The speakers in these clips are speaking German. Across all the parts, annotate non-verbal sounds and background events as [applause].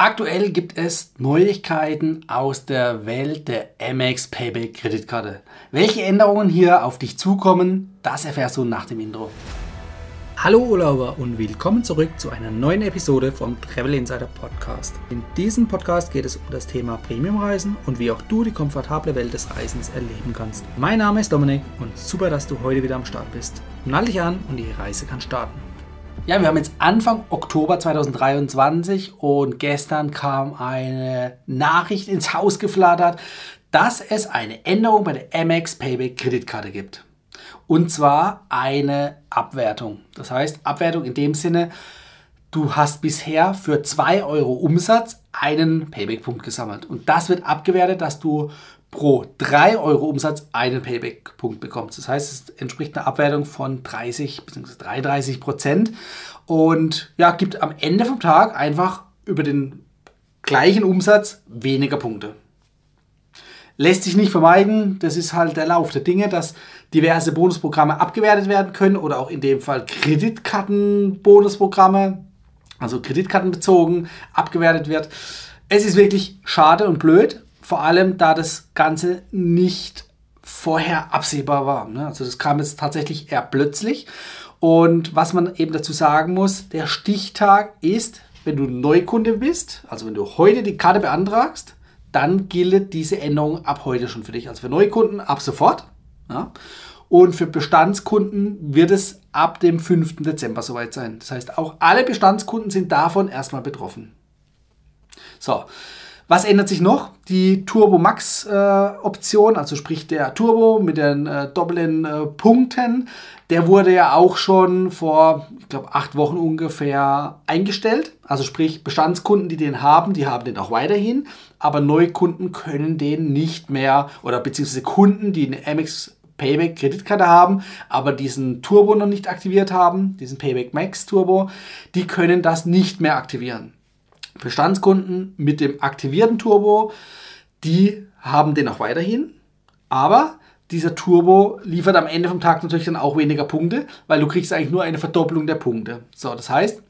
Aktuell gibt es Neuigkeiten aus der Welt der Amex Payback Kreditkarte. Welche Änderungen hier auf dich zukommen, das erfährst du nach dem Intro. Hallo Urlauber und willkommen zurück zu einer neuen Episode vom Travel Insider Podcast. In diesem Podcast geht es um das Thema Premiumreisen und wie auch du die komfortable Welt des Reisens erleben kannst. Mein Name ist Dominik und super, dass du heute wieder am Start bist. Nall dich an und die Reise kann starten. Ja, wir haben jetzt Anfang Oktober 2023 und gestern kam eine Nachricht ins Haus geflattert, dass es eine Änderung bei der Amex Payback Kreditkarte gibt. Und zwar eine Abwertung. Das heißt, Abwertung in dem Sinne, du hast bisher für 2 Euro Umsatz einen Payback-Punkt gesammelt. Und das wird abgewertet, dass du pro 3 Euro Umsatz einen Payback-Punkt bekommst. Das heißt, es entspricht einer Abwertung von 30 bzw. 33 Prozent und ja, gibt am Ende vom Tag einfach über den gleichen Umsatz weniger Punkte. Lässt sich nicht vermeiden, das ist halt der Lauf der Dinge, dass diverse Bonusprogramme abgewertet werden können oder auch in dem Fall Kreditkartenbonusprogramme, also kreditkartenbezogen, abgewertet wird. Es ist wirklich schade und blöd, vor allem, da das Ganze nicht vorher absehbar war. Ne? Also das kam jetzt tatsächlich eher plötzlich. Und was man eben dazu sagen muss, der Stichtag ist, wenn du Neukunde bist, also wenn du heute die Karte beantragst, dann gilt diese Änderung ab heute schon für dich. Also für Neukunden ab sofort. Ja? Und für Bestandskunden wird es ab dem 5. Dezember soweit sein. Das heißt, auch alle Bestandskunden sind davon erstmal betroffen. So, was ändert sich noch? Die Turbo Max äh, Option, also sprich der Turbo mit den äh, doppelten äh, Punkten, der wurde ja auch schon vor, ich glaube, acht Wochen ungefähr eingestellt. Also sprich Bestandskunden, die den haben, die haben den auch weiterhin, aber Neukunden können den nicht mehr oder beziehungsweise Kunden, die eine Amex Payback Kreditkarte haben, aber diesen Turbo noch nicht aktiviert haben, diesen Payback Max Turbo, die können das nicht mehr aktivieren. Bestandskunden mit dem aktivierten Turbo, die haben den auch weiterhin, aber dieser Turbo liefert am Ende vom Tag natürlich dann auch weniger Punkte, weil du kriegst eigentlich nur eine Verdoppelung der Punkte. So, das heißt,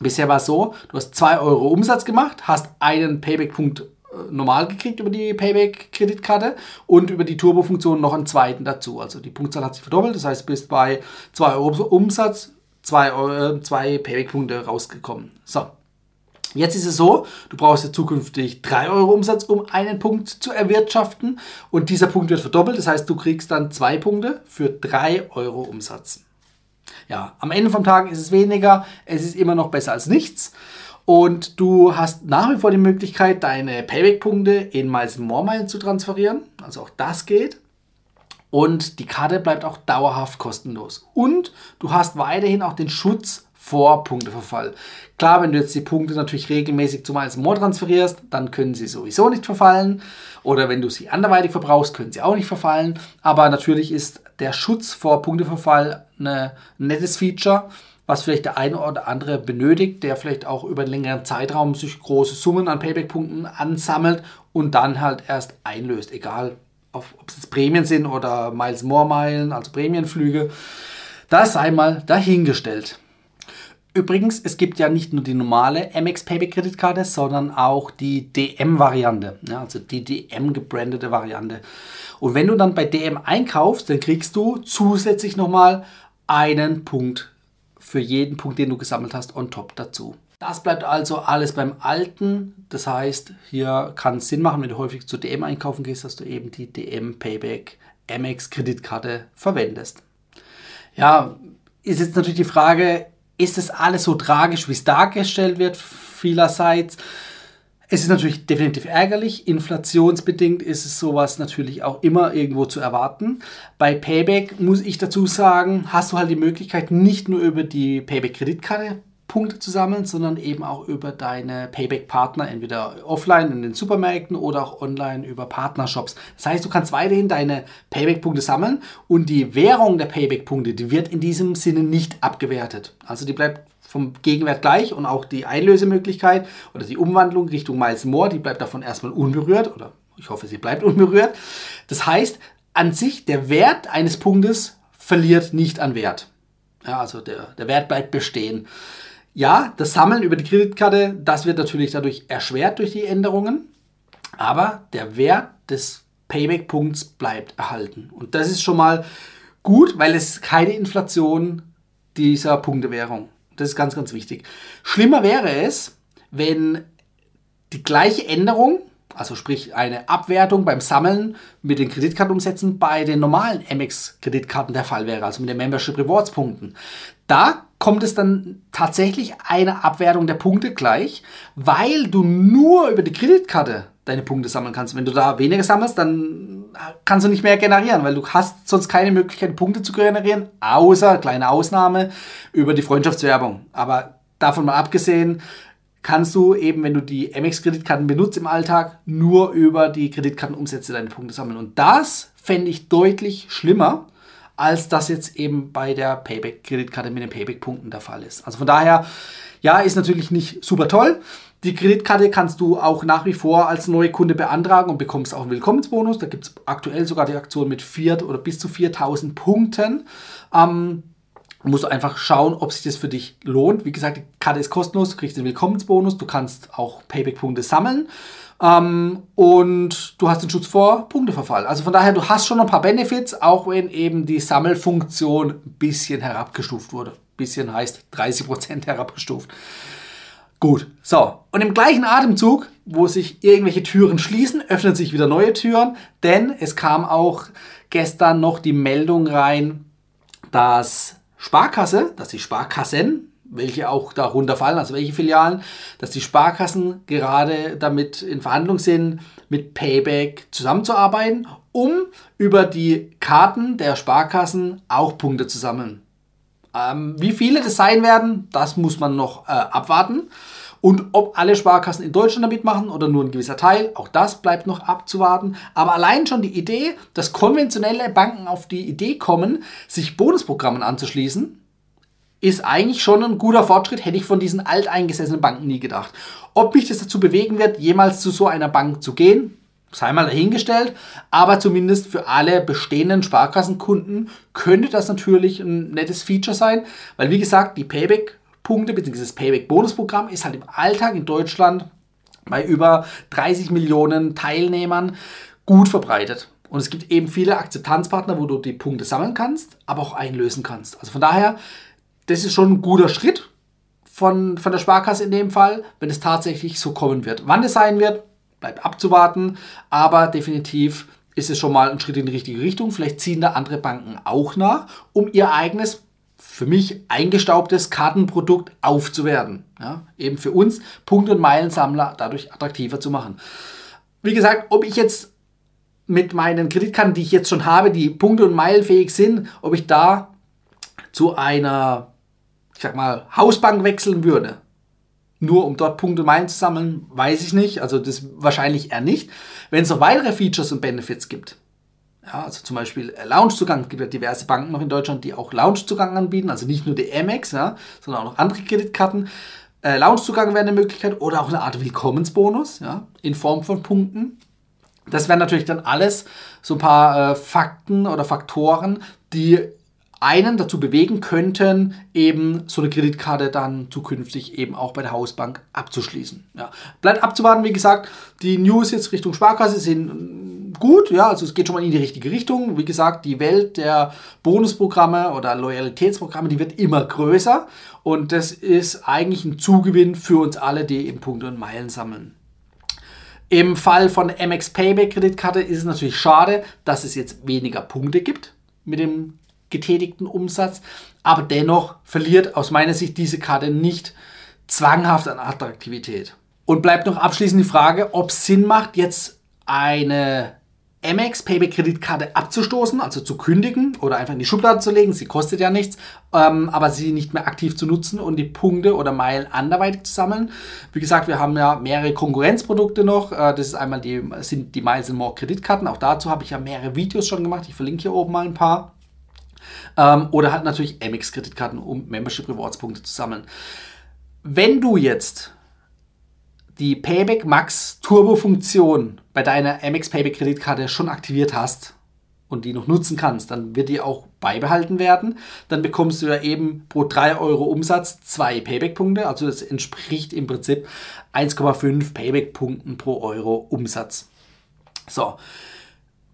bisher war es so, du hast 2 Euro Umsatz gemacht, hast einen Payback-Punkt äh, normal gekriegt über die Payback-Kreditkarte und über die Turbo-Funktion noch einen zweiten dazu. Also die Punktzahl hat sich verdoppelt, das heißt, bist bei 2 Euro Umsatz, 2 zwei Payback-Punkte rausgekommen. So, Jetzt ist es so, du brauchst ja zukünftig 3 Euro Umsatz, um einen Punkt zu erwirtschaften. Und dieser Punkt wird verdoppelt. Das heißt, du kriegst dann zwei Punkte für 3 Euro Umsatz. Ja, am Ende vom Tag ist es weniger. Es ist immer noch besser als nichts. Und du hast nach wie vor die Möglichkeit, deine Payback-Punkte in Miles More Meilen zu transferieren. Also auch das geht. Und die Karte bleibt auch dauerhaft kostenlos. Und du hast weiterhin auch den Schutz vor Punkteverfall. Klar, wenn du jetzt die Punkte natürlich regelmäßig zum More transferierst, dann können sie sowieso nicht verfallen. Oder wenn du sie anderweitig verbrauchst, können sie auch nicht verfallen. Aber natürlich ist der Schutz vor Punkteverfall ein nettes Feature, was vielleicht der eine oder andere benötigt, der vielleicht auch über einen längeren Zeitraum sich große Summen an Payback-Punkten ansammelt und dann halt erst einlöst. Egal, ob es jetzt Prämien sind oder Miles More Meilen, also Prämienflüge. Das sei mal dahingestellt. Übrigens, es gibt ja nicht nur die normale MX Payback Kreditkarte, sondern auch die DM-Variante, ja, also die DM gebrandete Variante. Und wenn du dann bei DM einkaufst, dann kriegst du zusätzlich nochmal einen Punkt für jeden Punkt, den du gesammelt hast, on top dazu. Das bleibt also alles beim Alten. Das heißt, hier kann es Sinn machen, wenn du häufig zu DM einkaufen gehst, dass du eben die DM Payback MX Kreditkarte verwendest. Ja, ist jetzt natürlich die Frage, ist es alles so tragisch, wie es dargestellt wird, vielerseits. Es ist natürlich definitiv ärgerlich. Inflationsbedingt ist es sowas natürlich auch immer irgendwo zu erwarten. Bei Payback muss ich dazu sagen, hast du halt die Möglichkeit, nicht nur über die Payback-Kreditkarte Punkte zu sammeln, sondern eben auch über deine Payback-Partner, entweder offline in den Supermärkten oder auch online über Partnershops. Das heißt, du kannst weiterhin deine Payback-Punkte sammeln und die Währung der Payback-Punkte, die wird in diesem Sinne nicht abgewertet. Also die bleibt vom Gegenwert gleich und auch die Einlösemöglichkeit oder die Umwandlung Richtung Miles More, die bleibt davon erstmal unberührt oder ich hoffe, sie bleibt [laughs] unberührt. Das heißt, an sich der Wert eines Punktes verliert nicht an Wert. Ja, also der, der Wert bleibt bestehen. Ja, das Sammeln über die Kreditkarte, das wird natürlich dadurch erschwert durch die Änderungen, aber der Wert des Payback-Punkts bleibt erhalten. Und das ist schon mal gut, weil es keine Inflation dieser Punktewährung. Das ist ganz, ganz wichtig. Schlimmer wäre es, wenn die gleiche Änderung, also sprich eine Abwertung beim Sammeln mit den Kreditkartenumsätzen bei den normalen Amex-Kreditkarten der Fall wäre, also mit den Membership Rewards Punkten. Da kommt es dann tatsächlich eine Abwertung der Punkte gleich, weil du nur über die Kreditkarte deine Punkte sammeln kannst. Wenn du da weniger sammelst, dann kannst du nicht mehr generieren, weil du hast sonst keine Möglichkeit, Punkte zu generieren, außer, kleine Ausnahme, über die Freundschaftswerbung. Aber davon mal abgesehen, kannst du eben, wenn du die MX-Kreditkarten benutzt im Alltag, nur über die Kreditkartenumsätze deine Punkte sammeln. Und das fände ich deutlich schlimmer, als das jetzt eben bei der Payback-Kreditkarte mit den Payback-Punkten der Fall ist. Also von daher, ja, ist natürlich nicht super toll. Die Kreditkarte kannst du auch nach wie vor als neue Kunde beantragen und bekommst auch einen Willkommensbonus. Da gibt es aktuell sogar die Aktion mit 4 oder bis zu 4000 Punkten. Ähm, musst du einfach schauen, ob sich das für dich lohnt. Wie gesagt, die Karte ist kostenlos, du kriegst den Willkommensbonus, du kannst auch Payback-Punkte sammeln. Ähm, und du hast den Schutz vor Punkteverfall. Also von daher, du hast schon ein paar Benefits, auch wenn eben die Sammelfunktion ein bisschen herabgestuft wurde. Bisschen heißt 30% herabgestuft. Gut, so. Und im gleichen Atemzug, wo sich irgendwelche Türen schließen, öffnen sich wieder neue Türen, denn es kam auch gestern noch die Meldung rein, dass Sparkasse, dass die Sparkassen, welche auch darunter fallen, also welche Filialen, dass die Sparkassen gerade damit in Verhandlung sind, mit Payback zusammenzuarbeiten, um über die Karten der Sparkassen auch Punkte zu sammeln. Ähm, wie viele das sein werden, das muss man noch äh, abwarten. Und ob alle Sparkassen in Deutschland damit machen oder nur ein gewisser Teil, auch das bleibt noch abzuwarten. Aber allein schon die Idee, dass konventionelle Banken auf die Idee kommen, sich Bonusprogrammen anzuschließen, ist eigentlich schon ein guter Fortschritt, hätte ich von diesen alteingesessenen Banken nie gedacht. Ob mich das dazu bewegen wird, jemals zu so einer Bank zu gehen, sei mal dahingestellt, aber zumindest für alle bestehenden Sparkassenkunden könnte das natürlich ein nettes Feature sein, weil wie gesagt, die Payback-Punkte bzw. das Payback-Bonusprogramm ist halt im Alltag in Deutschland bei über 30 Millionen Teilnehmern gut verbreitet. Und es gibt eben viele Akzeptanzpartner, wo du die Punkte sammeln kannst, aber auch einlösen kannst. Also von daher, das ist schon ein guter Schritt von, von der Sparkasse in dem Fall, wenn es tatsächlich so kommen wird. Wann es sein wird, bleibt abzuwarten, aber definitiv ist es schon mal ein Schritt in die richtige Richtung. Vielleicht ziehen da andere Banken auch nach, um ihr eigenes, für mich eingestaubtes Kartenprodukt aufzuwerten. Ja, eben für uns Punkt- und Meilensammler dadurch attraktiver zu machen. Wie gesagt, ob ich jetzt mit meinen Kreditkarten, die ich jetzt schon habe, die Punkte- und Meilenfähig sind, ob ich da zu einer, ich sag mal, Hausbank wechseln würde, nur um dort Punkte Meilen zu sammeln, weiß ich nicht. Also das wahrscheinlich eher nicht. Wenn es noch weitere Features und Benefits gibt, ja, also zum Beispiel Loungezugang, es gibt ja diverse Banken noch in Deutschland, die auch Loungezugang anbieten, also nicht nur die Amex, ja, sondern auch noch andere Kreditkarten. Äh, Loungezugang wäre eine Möglichkeit oder auch eine Art Willkommensbonus ja, in Form von Punkten. Das wären natürlich dann alles so ein paar äh, Fakten oder Faktoren, die einen dazu bewegen könnten, eben so eine Kreditkarte dann zukünftig eben auch bei der Hausbank abzuschließen. Ja. Bleibt abzuwarten, wie gesagt, die News jetzt Richtung Sparkasse sind gut, ja, also es geht schon mal in die richtige Richtung. Wie gesagt, die Welt der Bonusprogramme oder Loyalitätsprogramme, die wird immer größer und das ist eigentlich ein Zugewinn für uns alle, die eben Punkte und Meilen sammeln. Im Fall von MX Payback Kreditkarte ist es natürlich schade, dass es jetzt weniger Punkte gibt mit dem getätigten Umsatz. Aber dennoch verliert aus meiner Sicht diese Karte nicht zwanghaft an Attraktivität. Und bleibt noch abschließend die Frage, ob es Sinn macht, jetzt eine Amex Payback Kreditkarte abzustoßen, also zu kündigen oder einfach in die Schublade zu legen. Sie kostet ja nichts, ähm, aber sie nicht mehr aktiv zu nutzen und die Punkte oder Meilen anderweitig zu sammeln. Wie gesagt, wir haben ja mehrere Konkurrenzprodukte noch. Äh, das ist einmal die, sind die Miles More Kreditkarten. Auch dazu habe ich ja mehrere Videos schon gemacht. Ich verlinke hier oben mal ein paar. Ähm, oder halt natürlich Amex-Kreditkarten, um Membership Rewards Punkte zu sammeln. Wenn du jetzt die Payback Max Turbo Funktion bei deiner Amex Payback Kreditkarte schon aktiviert hast, und die noch nutzen kannst, dann wird die auch beibehalten werden. Dann bekommst du ja eben pro 3 Euro Umsatz zwei Payback-Punkte. Also das entspricht im Prinzip 1,5 Payback-Punkten pro Euro Umsatz. So.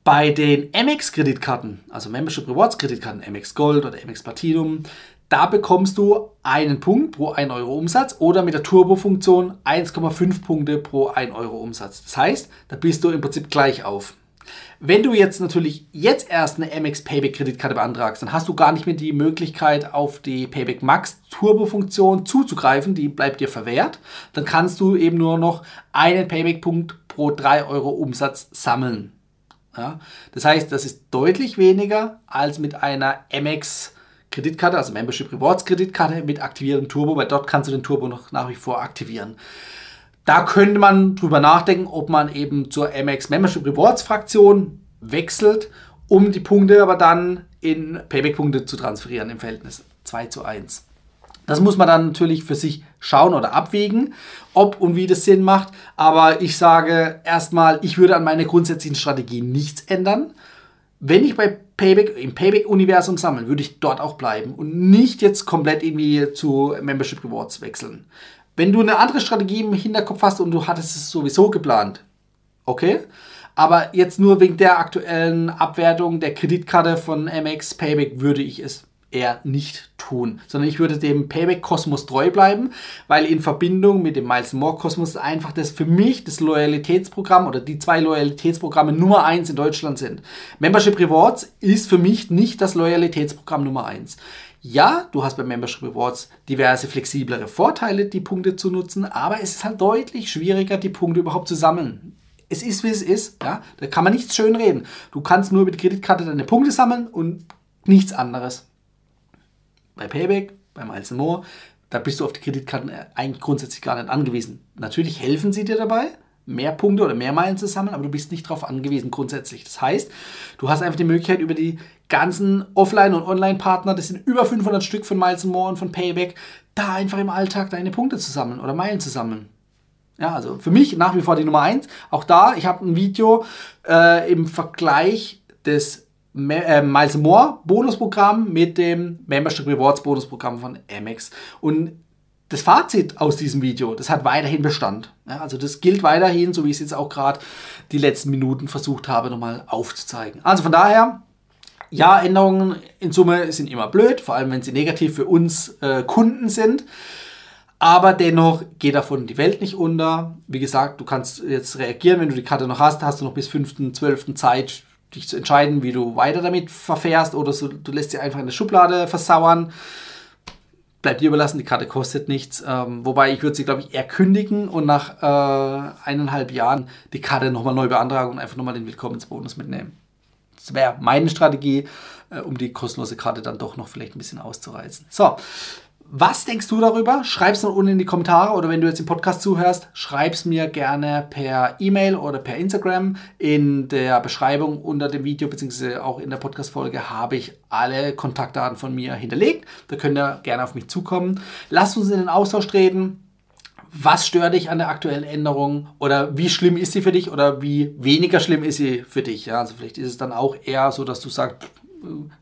Bei den Amex-Kreditkarten, also Membership Rewards Kreditkarten, Amex Gold oder Amex Platinum, da bekommst du einen Punkt pro 1 Euro Umsatz oder mit der Turbo-Funktion 1,5 Punkte pro 1 Euro Umsatz. Das heißt, da bist du im Prinzip gleich auf. Wenn du jetzt natürlich jetzt erst eine Amex Payback Kreditkarte beantragst, dann hast du gar nicht mehr die Möglichkeit auf die Payback Max Turbo Funktion zuzugreifen, die bleibt dir verwehrt. Dann kannst du eben nur noch einen Payback Punkt pro 3 Euro Umsatz sammeln. Ja? Das heißt, das ist deutlich weniger als mit einer Amex Kreditkarte, also Membership Rewards Kreditkarte mit aktiviertem Turbo, weil dort kannst du den Turbo noch nach wie vor aktivieren. Da könnte man drüber nachdenken, ob man eben zur Amex Membership Rewards Fraktion wechselt, um die Punkte aber dann in Payback-Punkte zu transferieren im Verhältnis 2 zu 1. Das muss man dann natürlich für sich schauen oder abwägen, ob und wie das Sinn macht. Aber ich sage erstmal, ich würde an meiner grundsätzlichen Strategie nichts ändern. Wenn ich bei Payback, im Payback-Universum sammeln, würde ich dort auch bleiben und nicht jetzt komplett irgendwie zu Membership Rewards wechseln. Wenn du eine andere Strategie im Hinterkopf hast und du hattest es sowieso geplant, okay, aber jetzt nur wegen der aktuellen Abwertung der Kreditkarte von MX Payback würde ich es eher nicht tun, sondern ich würde dem Payback-Kosmos treu bleiben, weil in Verbindung mit dem Miles More Kosmos einfach das für mich das Loyalitätsprogramm oder die zwei Loyalitätsprogramme Nummer eins in Deutschland sind. Membership Rewards ist für mich nicht das Loyalitätsprogramm Nummer eins. Ja, du hast bei Membership Rewards diverse flexiblere Vorteile, die Punkte zu nutzen, aber es ist halt deutlich schwieriger, die Punkte überhaupt zu sammeln. Es ist, wie es ist. Ja? Da kann man nichts schön reden. Du kannst nur mit Kreditkarte deine Punkte sammeln und nichts anderes. Bei Payback, beim Miles More, da bist du auf die Kreditkarten eigentlich grundsätzlich gar nicht angewiesen. Natürlich helfen sie dir dabei, mehr Punkte oder mehr Meilen zu sammeln, aber du bist nicht darauf angewiesen grundsätzlich. Das heißt, du hast einfach die Möglichkeit über die ganzen Offline- und Online-Partner, das sind über 500 Stück von Miles More und von Payback, da einfach im Alltag deine Punkte zu sammeln oder Meilen zu sammeln. Ja, also für mich nach wie vor die Nummer 1. Auch da, ich habe ein Video äh, im Vergleich des äh, Miles More Bonusprogramm mit dem Membership Rewards Bonusprogramm von Amex. Und das Fazit aus diesem Video, das hat weiterhin Bestand. Also das gilt weiterhin, so wie ich es jetzt auch gerade die letzten Minuten versucht habe, nochmal aufzuzeigen. Also von daher, ja, Änderungen in Summe sind immer blöd, vor allem wenn sie negativ für uns äh, Kunden sind. Aber dennoch geht davon die Welt nicht unter. Wie gesagt, du kannst jetzt reagieren, wenn du die Karte noch hast, hast du noch bis 5.12. Zeit, dich zu entscheiden, wie du weiter damit verfährst oder so, du lässt sie einfach in der Schublade versauern bleibt dir überlassen, die Karte kostet nichts. Ähm, wobei ich würde sie, glaube ich, eher kündigen und nach äh, eineinhalb Jahren die Karte nochmal neu beantragen und einfach nochmal den Willkommensbonus mitnehmen. Das wäre meine Strategie, äh, um die kostenlose Karte dann doch noch vielleicht ein bisschen auszureizen. So, was denkst du darüber? Schreib es noch unten in die Kommentare oder wenn du jetzt im Podcast zuhörst, schreib es mir gerne per E-Mail oder per Instagram. In der Beschreibung unter dem Video bzw. auch in der Podcast-Folge habe ich alle Kontaktdaten von mir hinterlegt. Da könnt ihr gerne auf mich zukommen. Lasst uns in den Austausch treten. Was stört dich an der aktuellen Änderung oder wie schlimm ist sie für dich oder wie weniger schlimm ist sie für dich? Ja, also vielleicht ist es dann auch eher so, dass du sagst,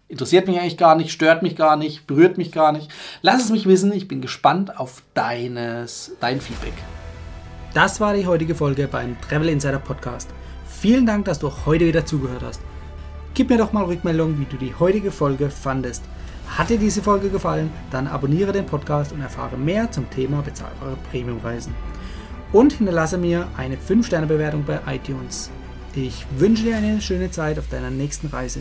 interessiert mich eigentlich gar nicht, stört mich gar nicht, berührt mich gar nicht. Lass es mich wissen, ich bin gespannt auf deines, dein Feedback. Das war die heutige Folge beim Travel Insider Podcast. Vielen Dank, dass du heute wieder zugehört hast. Gib mir doch mal Rückmeldung, wie du die heutige Folge fandest. Hat dir diese Folge gefallen, dann abonniere den Podcast und erfahre mehr zum Thema bezahlbare Premiumreisen. Und hinterlasse mir eine 5-Sterne-Bewertung bei iTunes. Ich wünsche dir eine schöne Zeit auf deiner nächsten Reise.